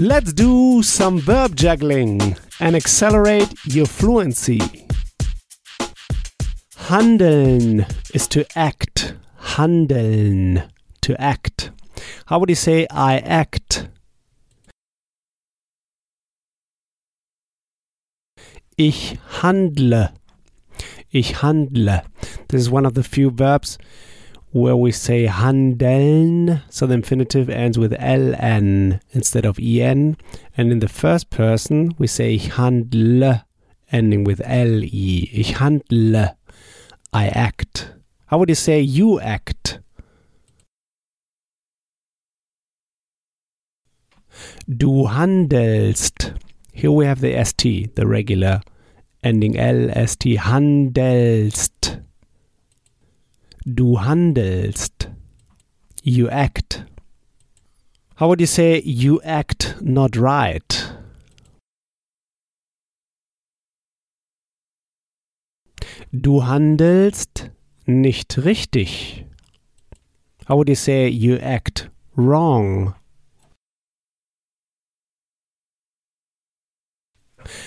Let's do some verb juggling and accelerate your fluency. Handeln is to act. Handeln, to act. How would you say I act? Ich handle. Ich handle. This is one of the few verbs where we say handeln, so the infinitive ends with ln instead of en. And in the first person, we say ich handle, ending with le. Ich handle. I act. How would you say you act? Du handelst. Here we have the st, the regular ending lst. Handelst. Du handelst. You act. How would you say you act not right? Du handelst nicht richtig. How would you say you act wrong?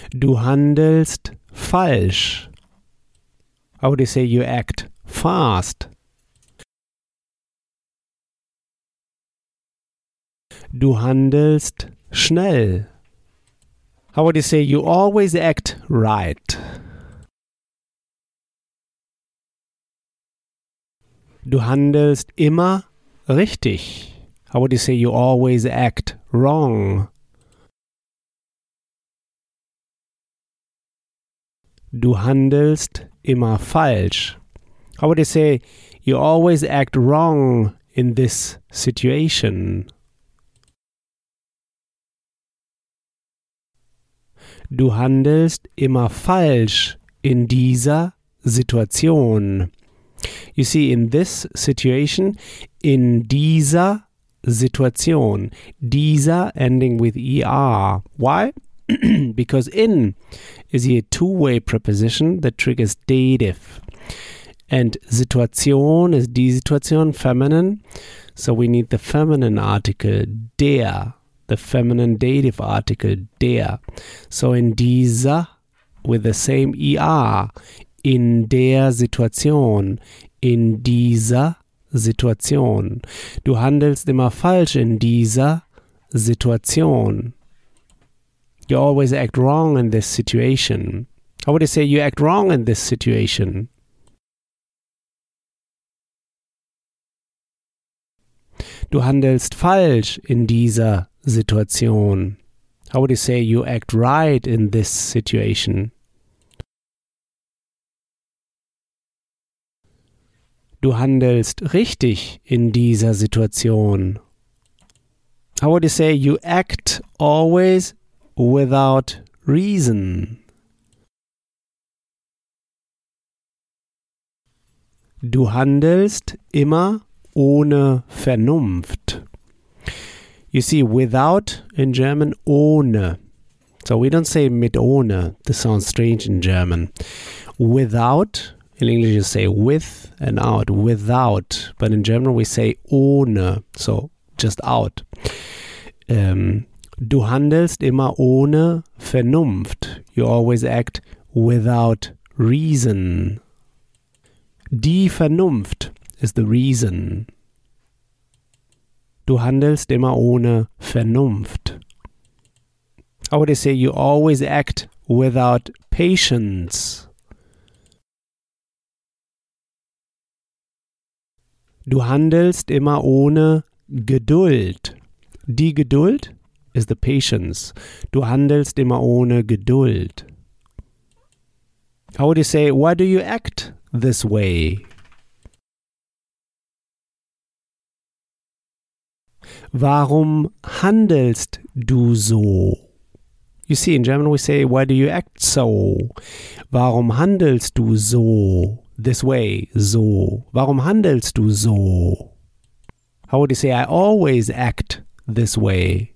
Du handelst falsch. How would you say you act fast? Du handelst schnell. How would you say you always act right? Du handelst immer richtig. How would you say you always act wrong? Du handelst immer falsch. How would you say you always act wrong in this situation? Du handelst immer falsch in dieser Situation. You see, in this situation, in dieser Situation, dieser ending with er. Why? because in is a two-way preposition that triggers dative. And Situation is die Situation, feminine. So we need the feminine article der, the feminine dative article der. So in dieser with the same er, in der Situation, in dieser Situation. Du handelst immer falsch in dieser Situation. You always act wrong in this situation. How would I say you act wrong in this situation? Du handelst falsch in dieser Situation. How would you say you act right in this situation? Du handelst richtig in dieser Situation. How would you say you act always without reason? Du handelst immer ohne Vernunft. You see, without in German, ohne. So we don't say mit ohne. This sounds strange in German. Without, in English you say with and out, without. But in German we say ohne. So just out. Um, du handelst immer ohne Vernunft. You always act without reason. Die Vernunft is the reason. Du handelst immer ohne Vernunft. How would I say you always act without patience? Du handelst immer ohne Geduld. Die Geduld is the patience. Du handelst immer ohne Geduld. How would you say, why do you act this way? Warum handelst du so? You see, in German we say, why do you act so? Warum handelst du so? This way, so. Warum handelst du so? How would you say, I always act this way?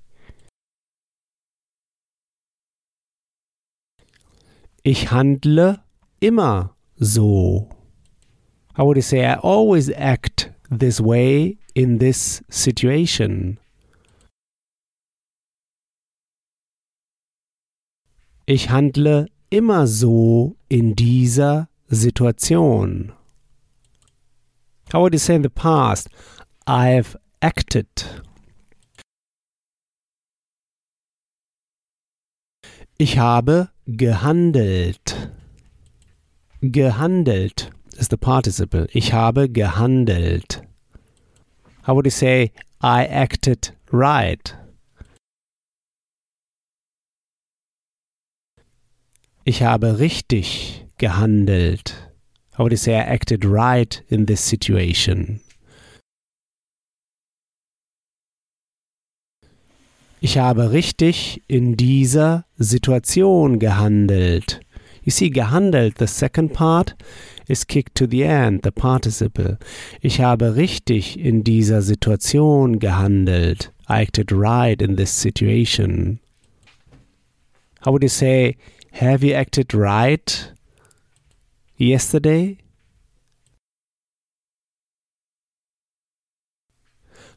Ich handle immer so. How would you say, I always act this way in this situation? Ich handle immer so in dieser Situation. How would you say in the past? I've acted. Ich habe gehandelt. Gehandelt is the participle. Ich habe gehandelt. How would you say I acted right? Ich habe richtig gehandelt. How would you say I acted right in this situation? Ich habe richtig in dieser Situation gehandelt. You see, gehandelt, the second part, is kicked to the end, the participle. Ich habe richtig in dieser Situation gehandelt. I acted right in this situation. How would you say, have you acted right yesterday?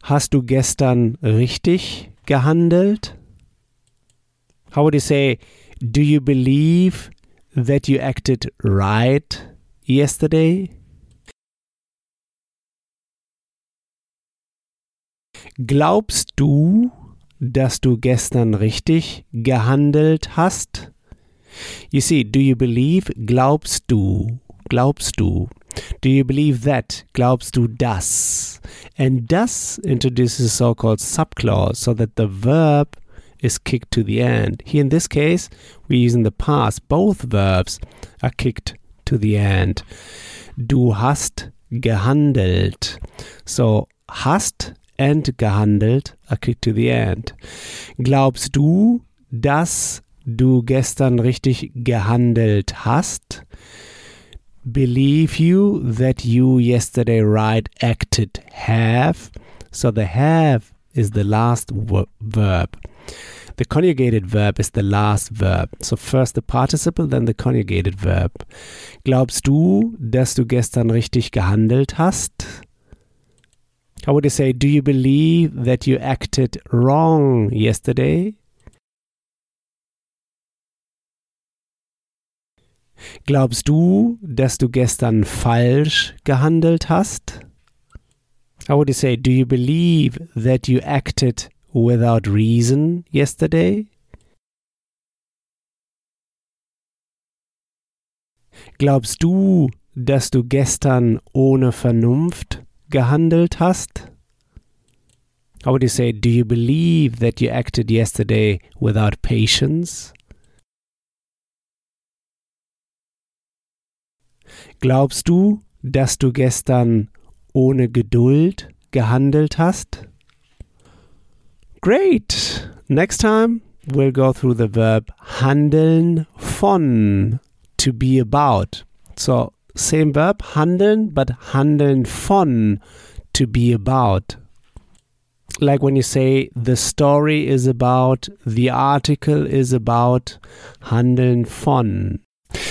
Hast du gestern richtig gehandelt? How would you say, do you believe that you acted right yesterday? Glaubst du, dass du gestern richtig gehandelt hast? You see, do you believe? Glaubst du? Glaubst du? Do you believe that? Glaubst du das? And dass introduces a so-called subclause so that the verb is kicked to the end. Here in this case, we're using the past. Both verbs are kicked to the end. Du hast gehandelt. So hast and gehandelt are to the end. Glaubst du, dass du gestern richtig gehandelt hast? Believe you that you yesterday right acted have? So the have is the last verb. The conjugated verb is the last verb. So first the participle, then the conjugated verb. Glaubst du, dass du gestern richtig gehandelt hast? How would you say, do you believe that you acted wrong yesterday? Glaubst du, dass du gestern falsch gehandelt hast? How would you say, do you believe that you acted without reason yesterday? Glaubst du, dass du gestern ohne Vernunft gehandelt hast? How would you say, do you believe that you acted yesterday without patience? Glaubst du, dass du gestern ohne Geduld gehandelt hast? Great! Next time we'll go through the verb handeln von, to be about. So, same verb, handeln, but handeln von, to be about. Like when you say the story is about, the article is about, handeln von.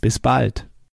Bis bald.